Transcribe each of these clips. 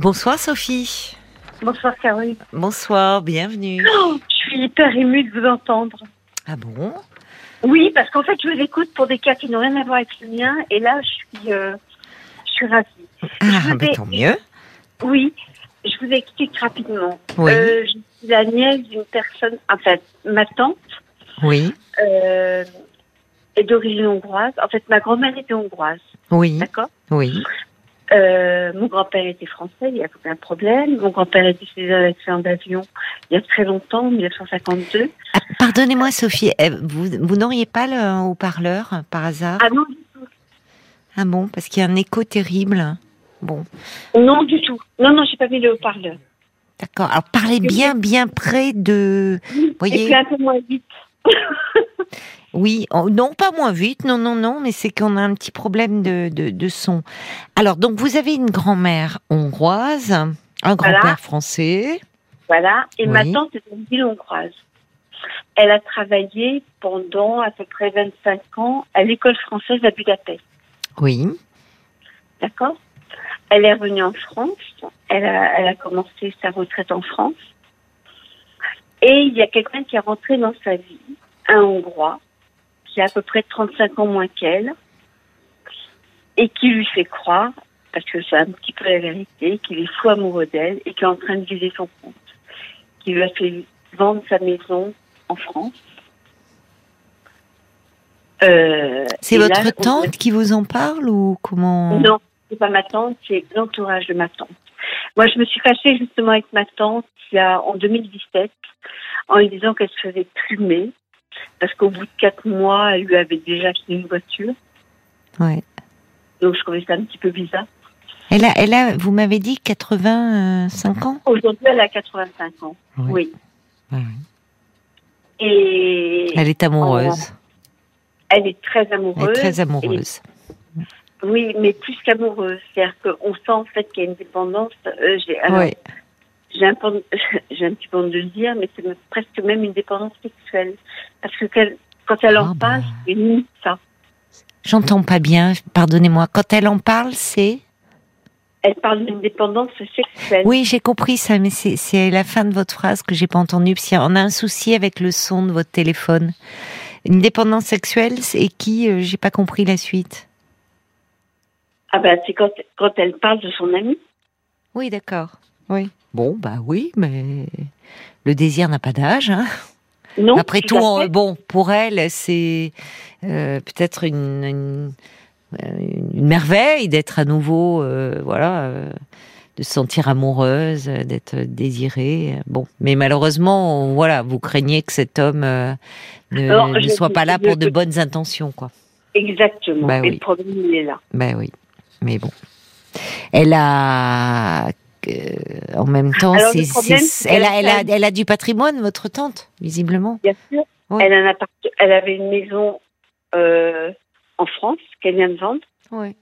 Bonsoir Sophie. Bonsoir Caroline. Bonsoir, bienvenue. Oh, je suis hyper émue de vous entendre. Ah bon? Oui, parce qu'en fait, je vous écoute pour des cas qui n'ont rien à voir avec le mien, et là, je suis, euh, je suis ravie. Ah, vous ben ai- tant mieux. Oui, je vous explique rapidement. Oui. Euh, je suis la nièce d'une personne, en fait, ma tante Oui, euh, est d'origine hongroise. En fait, ma grand-mère était hongroise, oui, d'accord? Oui. Euh, mon grand-père était français, il n'y a aucun problème. Mon grand-père est décédé d'un accident d'avion il y a très longtemps, en 1952. Ah, Pardonnez-moi Sophie, eh, vous, vous n'auriez pas le haut-parleur par hasard? Ah non, du tout. Ah bon, parce qu'il y a un écho terrible. Bon, Non, du tout. Non, non, j'ai pas mis le haut-parleur. d'accord. Alors parlez bien, bien près de... Voyez puis un peu moins vite. Oui, non, pas moins vite, non, non, non, mais c'est qu'on a un petit problème de, de, de son. Alors, donc, vous avez une grand-mère hongroise, un grand-père Voilà. français. Voilà. Et ma tante est une ville hongroise. Elle a travaillé pendant à peu près 25 ans à l'école française à Budapest. Oui, D'accord? Elle est revenue en France. Elle a, elle a commencé sa retraite en France. Et il y a quelqu'un qui est rentré dans sa vie, un Hongrois, qui a à peu près 35 ans moins qu'elle, et qui lui fait croire, parce que c'est un petit peu la vérité, qu'il est fou amoureux d'elle et qu'il est en train de vider son compte. Qui lui a fait vendre sa maison en France. Euh, c'est là, votre on- tante qui vous en parle ou comment? Non, c'est pas ma tante, c'est l'entourage de ma tante. Moi, je me suis fâchée justement avec ma tante il y a, en 2017 en lui disant qu'elle se faisait plumer parce qu'au bout de quatre mois, elle lui avait déjà acheté une voiture. Ouais. Donc, je trouvais ça un petit peu bizarre. Elle a, elle a, vous m'avez dit 85 ans? Aujourd'hui, elle a 85 ans. Oui. Ouais, ouais. Et Elle est amoureuse. elle est très Elle amoureuse. est très amoureuse. Oui, mais plus qu'amoureuse. C'est-à-dire qu'on sent en fait qu'il y a une dépendance. Euh, j'ai, alors, Oui. J'ai un, peu- j'ai un petit peu honte de le dire, mais c'est presque même une dépendance sexuelle. Parce que quand elle en Ah bah. parle, c'est limite ça. J'entends pas bien, pardonnez-moi. Quand elle en parle, c'est? Elle parle d'une dépendance sexuelle. Oui, j'ai compris ça, mais c'est- c'est la fin de votre phrase que j'ai pas entendue. Parce qu'on a un souci avec le son de votre téléphone. Une dépendance sexuelle, et qui? Euh, J'ai pas compris la suite. Ah ben, c'est quand, quand elle parle de son ami. Oui, d'accord. Oui. Bon, bah oui, mais le désir n'a pas d'âge. Hein. Non. Après tout, on- bon, pour elle, c'est euh, peut-être une, une, une merveille d'être à nouveau, euh, voilà, euh, de se sentir amoureuse, euh, d'être désirée. Bon, mais malheureusement, voilà, vous craignez que cet homme euh, ne, Alors, ne soit pas là pour de bonnes intentions, quoi. Exactement. Bah Et oui. le problème, il est là. Ben oui, mais bon. Elle a. euh, en même temps, Alors, problème, elle, a, qu'elle elle, a, a- elle a du patrimoine, votre tante, visiblement. Bien sûr. Oui. Elle, a avait une maison euh, en France qu'elle vient de vendre. Oui.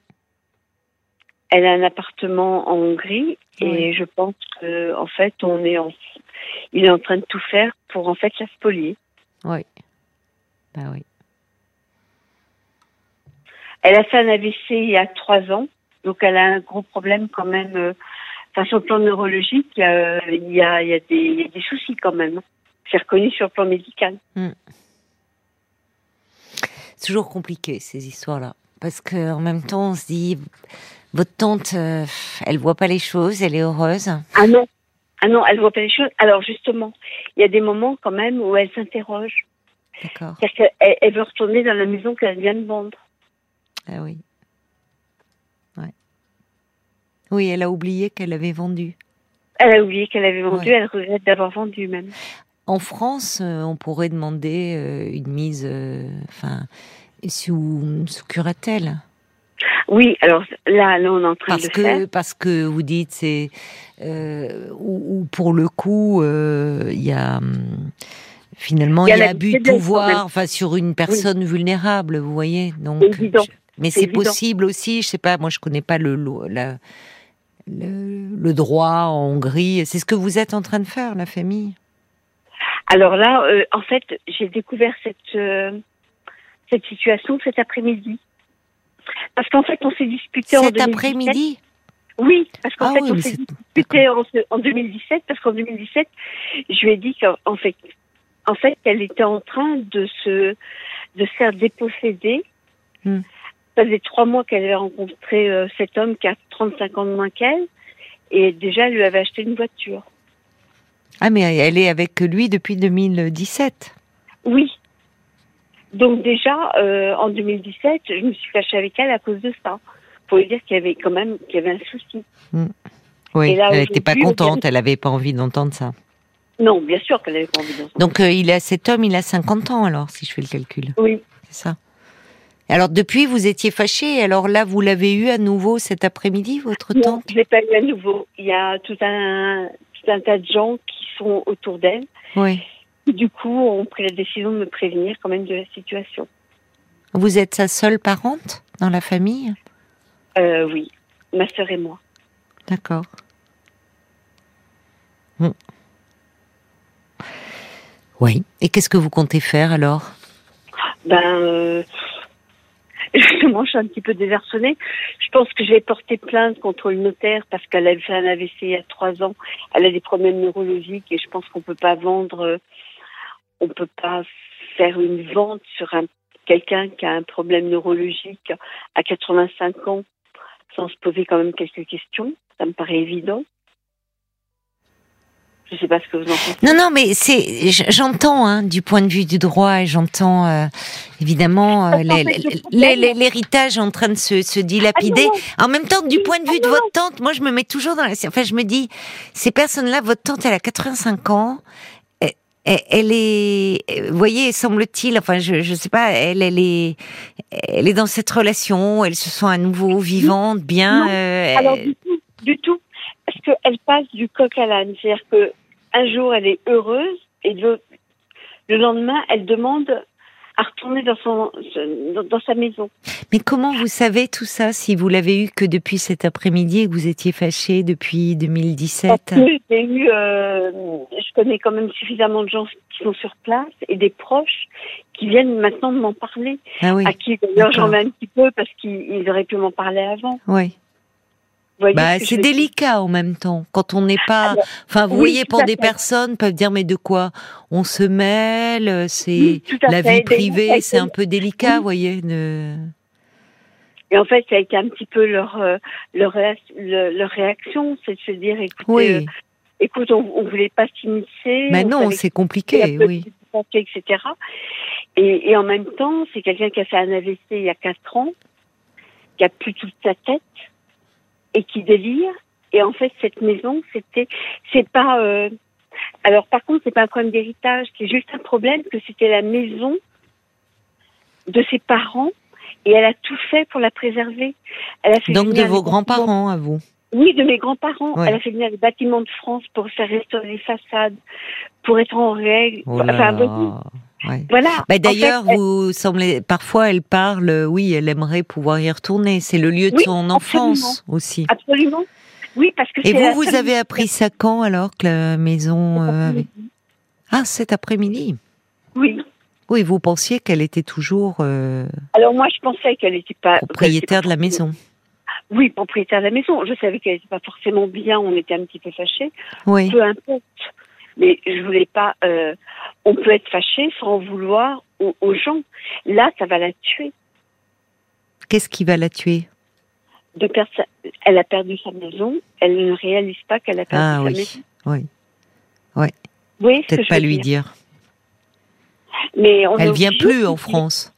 Elle a un appartement en Hongrie et je pense que en fait on est en, il est en train de tout faire pour en fait la spolier. Oui. Ben oui. Elle a fait un AVC il y a trois ans, donc elle a un gros problème quand même. Enfin, sur le plan neurologique, euh, il y a, il y a des, il y a des soucis quand même. C'est reconnu sur le plan médical. C'est toujours compliqué ces histoires-là, parce que en même temps, on se dit, votre tante, euh, elle voit pas les choses, elle est heureuse. Ah non, ah non, elle voit pas les choses. Alors justement, il y a des moments quand même où elle s'interroge. D'accord. C'est-à-dire qu'elle elle veut retourner dans la maison qu'elle vient de vendre. Ah oui. Ouais. Oui, elle a oublié qu'elle avait vendu. Elle a oublié qu'elle avait vendu, Ouais. elle regrette d'avoir vendu même. En France, euh, on pourrait demander euh, une mise, euh, enfin, sous, sous curatelle. Oui, alors là, là on est en train Parce de le faire. que, parce que vous dites, c'est. Euh, ou, ou pour le coup, euh, il y a. hum, Finalement, Il y a y a la abus de pouvoir, enfin, sur une personne vulnérable, vous voyez. Donc, je- mais C'est possible aussi. Je sais pas, moi, je connais pas le la- le, le droit en Hongrie. C'est ce que vous êtes en train de faire, la famille? Alors là, euh, en fait, j'ai découvert cette euh, cette situation cet après-midi. Parce qu'en fait, on s'est disputé en Cet 2017. après-midi. Oui, parce qu'en Ah fait, oui, on s'est discuté en, en 2017, parce qu'en 2017, je lui ai dit qu'en fait, en fait, elle était en train de se, de se faire déposséder. Hmm. Ça faisait trois mois qu'elle avait rencontré euh, cet homme qui a 35 ans de moins qu'elle, et déjà, elle lui avait acheté une voiture. Ah, mais elle est avec lui depuis 2017. Oui. Donc déjà, euh, en 2017, je me suis fâchée avec elle à cause de ça. Pour lui dire qu'il y avait quand même qu'il y avait un souci. Oui, Et là, elle n'était pas contente, elle avait pas envie d'entendre ça. Non, bien sûr qu'elle avait pas envie d'entendre. Donc euh, il a cet homme, il a 50 ans alors, si je fais le calcul. Oui. C'est ça. Alors depuis, vous étiez fâchée. Alors là, vous l'avez eu à nouveau cet après-midi, votre Non, tante? je l'ai pas eu à nouveau. Il y a tout un, tout un tas de gens qui sont autour d'elle. Oui. Du coup, ont pris la décision de me prévenir quand même de la situation. Vous êtes sa seule parente dans la famille? Euh, oui, ma sœur et moi. D'accord. Hmm. Oui. Et qu'est-ce que vous comptez faire alors? Ben, euh, justement, je suis un petit peu désarçonnée. Je pense que je vais porter plainte contre le notaire parce qu'elle a fait un AVC il y a trois ans. Elle a des problèmes neurologiques et je pense qu'on peut pas vendre, euh, on peut pas faire une vente sur un quelqu'un qui a un problème neurologique à 85 ans sans se poser quand même quelques questions. Ça me paraît évident. Je sais pas ce que vous en pensez. Non, non, mais c'est, j'entends hein, du point de vue du droit, et j'entends euh, évidemment euh, l'héritage en train de se, se dilapider. Ah En même temps, du point de vue ah de votre tante, moi je me mets toujours dans la. Enfin, je me dis, ces personnes-là, votre tante, elle a 85 ans. Elle, elle- elle est, vous voyez, semble-t-il, enfin, je, je sais pas, elle, elle est, elle est dans cette relation, elle se sent à nouveau vivante, bien. Non. euh, Alors du tout, du tout, parce qu'elle passe du coq à l'âne. C'est-à-dire que un jour elle est heureuse et le, le lendemain elle demande à retourner dans son dans, dans sa maison. Mais comment vous savez tout ça si vous l'avez eu que depuis cet après-midi et que vous étiez fâché depuis 2017 Parce que j'ai eu, euh, je connais quand même suffisamment de gens qui sont sur place et des proches qui viennent maintenant m'en parler. Ah oui, À qui d'ailleurs j'en mets un petit peu parce qu'ils ils auraient pu m'en parler avant. oui. Bah, c'est délicat en même temps. Quand on n'est pas, enfin, vous oui, voyez, pour des fait. personnes peuvent dire mais de quoi? On se mêle, c'est Oui, la fait. vie privée, c'est un peu délicat, Oui. vous voyez. Et en fait, ça a été un petit peu leur euh, leur, leur réaction, c'est de se dire, écoutez, euh, écoute, on, on voulait pas s'immiscer. mais on non, c'est compliqué, oui. etc. Et, et en même temps, c'est quelqu'un qui a fait un AVC il y a quatre ans, qui a plus toute sa tête et qui délire. Et en fait, cette maison, c'était, c'est pas. euh, alors, par contre, c'est pas un problème d'héritage, c'est juste un problème que c'était la maison de ses parents et elle a tout fait pour la préserver. Elle a fait Donc de vos grands-parents à vous. Oui, de mes grands-parents. Ouais. Elle a fait venir les bâtiments de France pour faire restaurer les façades, pour être en règle. Oh enfin, Ouais. voilà. Bah, En D'ailleurs, elle- semblez, parfois, elle parle, euh, oui, elle aimerait pouvoir y retourner. C'est le lieu de Oui, son enfance aussi. Absolument. Oui, parce que Et vous, vous avez appris ça quand alors que la maison euh, avait- Ah, cet après-midi. Oui. Oui, vous pensiez qu'elle était toujours euh, Alors moi, je pensais qu'elle n'était pas propriétaire de la maison. Oui, propriétaire de la maison. Je savais qu'elle n'était pas forcément bien. On était un petit peu fâchés. Oui. Peu importe. Mais je voulais pas. euh, on peut être fâché sans vouloir aux, aux gens. Là, ça va la tuer. Qu'est-ce qui va la tuer? De perdre sa- Elle a perdu sa maison. Elle ne réalise pas qu'elle a perdu Ah sa oui, maison. oui. Ce que Peut-être pas lui dire. dire. Mais on Elle vient plus en. France.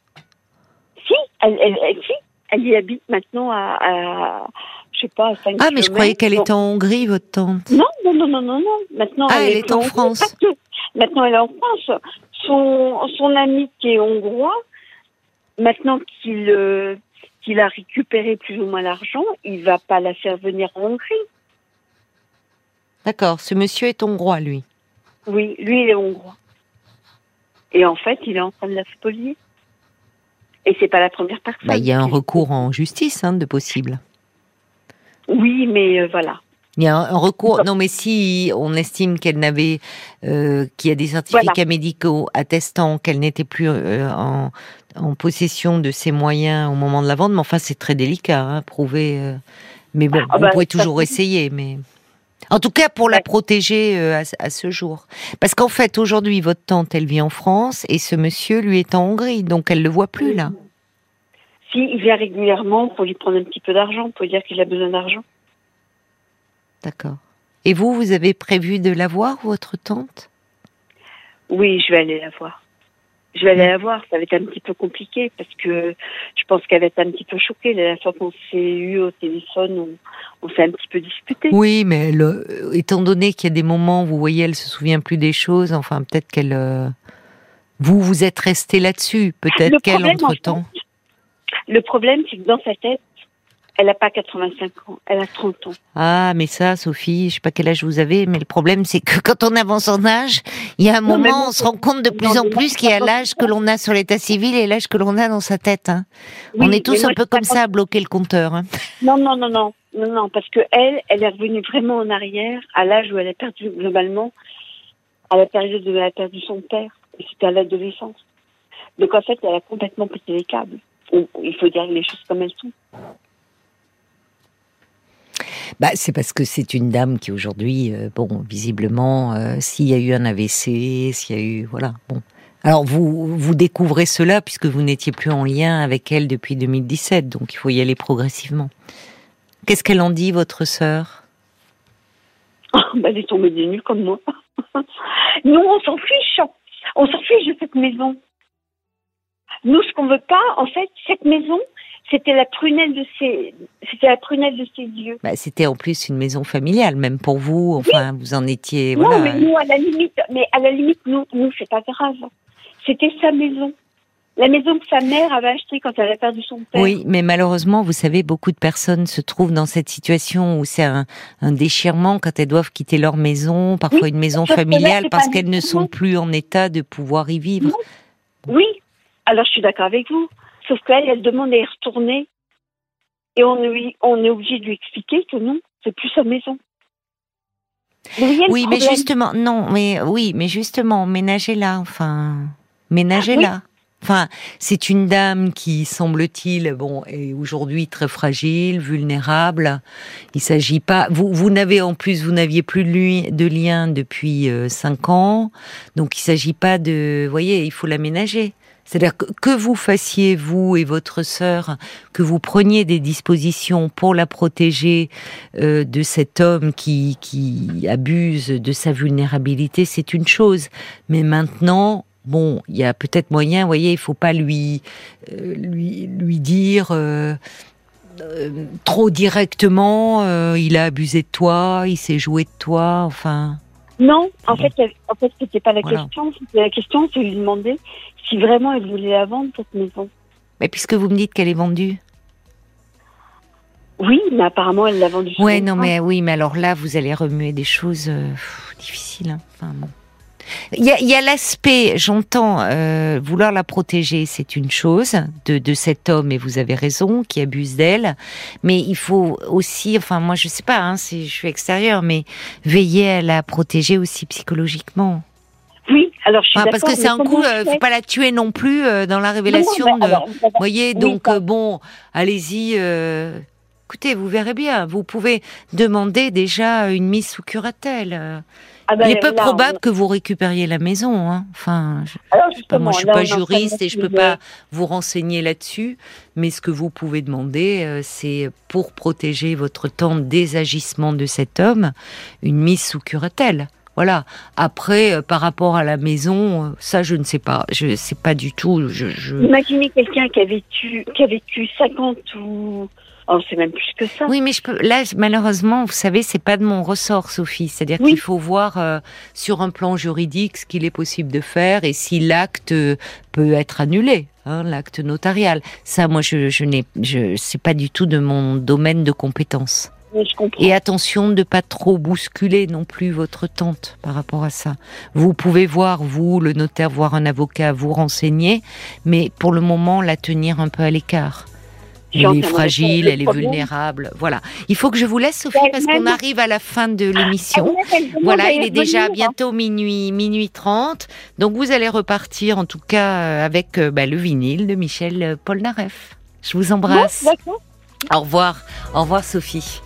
Si, elle, elle, elle- si, elle y habite maintenant à, à je sais pas, à 5 Ah, mais je croyais qu'elle était en Hongrie, votre tante. Non, non, non, non, non, non. Maintenant, Ah, elle est en France. Maintenant, elle est en France. Son, son ami qui est hongrois, maintenant qu'il euh, qu'il a récupéré plus ou moins l'argent, il va pas la faire venir en Hongrie. D'accord, ce monsieur est hongrois, lui. Oui, lui, il est hongrois. Et en fait, il est en train de la spolier. Et c'est pas la première personne. Bah, il y a un recours en justice hein, de possible. Oui, mais euh, voilà. Il y a un recours. Non, mais si on estime qu'elle n'avait, euh, qu'il y a des certificats médicaux attestant qu'elle n'était plus euh, en, en possession de ses moyens au moment de la vente, mais enfin c'est très délicat, hein, prouver. euh, Mais bon, Ah vous bah, ça toujours essayer, mais. En tout cas, pour la protéger euh, à, à ce jour. Parce qu'en fait, aujourd'hui, votre tante, elle vit en France et ce monsieur, lui, est en Hongrie. Donc, elle le voit plus, là. Si, il vient régulièrement pour lui prendre un petit peu d'argent, pour lui dire qu'il a besoin d'argent. D'accord. Et vous, vous avez prévu de la voir, votre tante? Oui, je vais aller la voir. Je vais aller la voir, ça va être un petit peu compliqué parce que je pense qu'elle va être un petit peu choquée. La dernière fois qu'on s'est eu au téléphone, on, on s'est un petit peu disputé. Oui, mais euh, étant donné qu'il y a des moments où vous voyez, elle se souvient plus des choses, enfin, peut-être qu'elle. euh, Vous, vous êtes resté là-dessus. Peut-être Le qu'elle, entre-temps. Le problème, c'est que dans sa tête, elle n'a pas 85 ans, elle a 30 ans. Ah, mais ça, Sophie, je sais pas quel âge vous avez, mais le problème, c'est que quand on avance en âge, il y a un Non, moment, on se rend compte de plus en plus qu'il y a l'âge que l'on a sur l'état civil et l'âge que l'on a dans sa tête. hein. on est tous moi, un peu comme ça à bloquer le compteur. hein. Non, non, non, non, non, non, parce que elle, elle est revenue vraiment en arrière à l'âge où elle a perdu globalement, à la période où elle a perdu son père. Et C'était à l'adolescence. Donc en fait, elle a complètement pété les câbles. Il faut dire les choses comme elles sont. Bah, c'est parce que c'est une dame qui aujourd'hui, euh, bon, visiblement, euh, s'il y a eu un AVC, s'il y a eu, voilà, bon. Alors vous vous découvrez cela puisque vous n'étiez plus en lien avec elle depuis 2017, donc il faut y aller progressivement. Qu'est-ce qu'elle en dit, votre sœur? Bah, elle est tombée des nues comme moi. Nous, on s'en fiche. On s'en fiche de cette maison. Nous, ce qu'on veut pas, en fait, cette maison, c'était la prunelle de ses, c'était la prunelle de ses yeux. bah, C'était en plus une maison familiale, même pour vous. Enfin, vous en étiez, Non, voilà. mais nous, à la limite, mais à la limite, nous, nous, c'est pas grave. C'était sa maison. La maison que sa mère avait achetée quand elle a perdu son père. Oui, mais malheureusement, vous savez, beaucoup de personnes se trouvent dans cette situation où c'est un, un déchirement quand elles doivent quitter leur maison, parfois Oui, une maison familiale, parce qu'elles ne sont plus en état de pouvoir y vivre. Oui, alors je suis d'accord avec vous. Sauf qu'elle, elle demande à y retourner. Et on, lui, on est obligé de lui expliquer que non, c'est plus sa maison. Oui, mais justement, non, mais oui, mais justement, ménagez-la, enfin, ménagez-la. Enfin, c'est une dame qui, semble-t-il, bon, est aujourd'hui très fragile, vulnérable. Il s'agit pas. Vous, vous n'avez en plus, vous n'aviez plus de, lui, de lien depuis euh, cinq ans, donc il s'agit pas de. Vous voyez, il faut l'aménager. C'est-à-dire que, vous fassiez vous et votre sœur, que vous preniez des dispositions pour la protéger euh, de cet homme qui, qui abuse de sa vulnérabilité, c'est une chose. Mais maintenant, bon, il y a peut-être moyen, vous voyez, il faut pas lui euh, lui lui dire euh, trop directement, il a abusé de toi, il s'est joué de toi, enfin. Non, en fait, en fait, c'était pas la Voilà. question. La question, c'est lui demander si vraiment elle voulait la vendre cette maison. Mais puisque vous me dites qu'elle est vendue. Oui, mais apparemment elle l'a vendue. Ouais, non, mais oui, mais alors là, vous allez remuer des choses euh, difficiles. hein. Enfin, bon. Il y a, il l'aspect, j'entends, euh, vouloir la protéger, c'est une chose de, de cet homme, et vous avez raison, qui abuse d'elle. Mais il faut aussi, enfin, moi, je sais pas, hein, si je suis extérieure, mais veiller à la protéger aussi psychologiquement. Oui, alors je suis parce que c'est un coup, je euh, fais faut pas la tuer non plus euh, dans la Non, non, révélation de. alors, Vous voyez, Oui, donc euh, bon, allez-y. euh, écoutez, vous verrez bien. Vous pouvez demander déjà une mise sous curatelle. Ah ben, Il est peu là, probable on- que vous récupériez la maison. Hein. Enfin, je, Alors je je suis pas juriste et je peux mettre pas vous renseigner là-dessus. Mais ce que vous pouvez demander, euh, c'est pour protéger votre tante des agissements de cet homme, une mise sous curatelle. Voilà. Après, euh, par rapport à la maison, euh, ça, je ne sais pas. Je sais pas du tout. Je, je... Imaginez quelqu'un qui a vécu, qui a vécu 50 ou, oh, c'est même plus que ça. Oui, mais je peux. Là, malheureusement, vous savez, c'est pas de mon ressort, Sophie. C'est-à-dire Oui. qu'il faut voir euh, sur un plan juridique ce qu'il est possible de faire et si l'acte peut être annulé, hein, l'acte notarial. Ça, moi, je, je n'ai, je, c'est pas du tout de mon domaine de compétence. Et attention de pas trop bousculer non plus votre tante par rapport à ça. Vous pouvez voir, vous, le notaire, voir un avocat, vous renseigner, mais pour le moment, la tenir un peu à l'écart. Elle est fragile, elle Le est vulnérable. Voilà. Il faut que je vous laisse, Sophie, parce qu'on arrive à la fin de l'émission. Ah, demande Voilà, il est déjà revenir. bientôt minuit, minuit 30. Donc vous allez repartir, en tout cas, euh, avec euh, bah, le vinyle de Michel euh, Polnareff. Je vous embrasse. Au revoir. Au revoir, Sophie.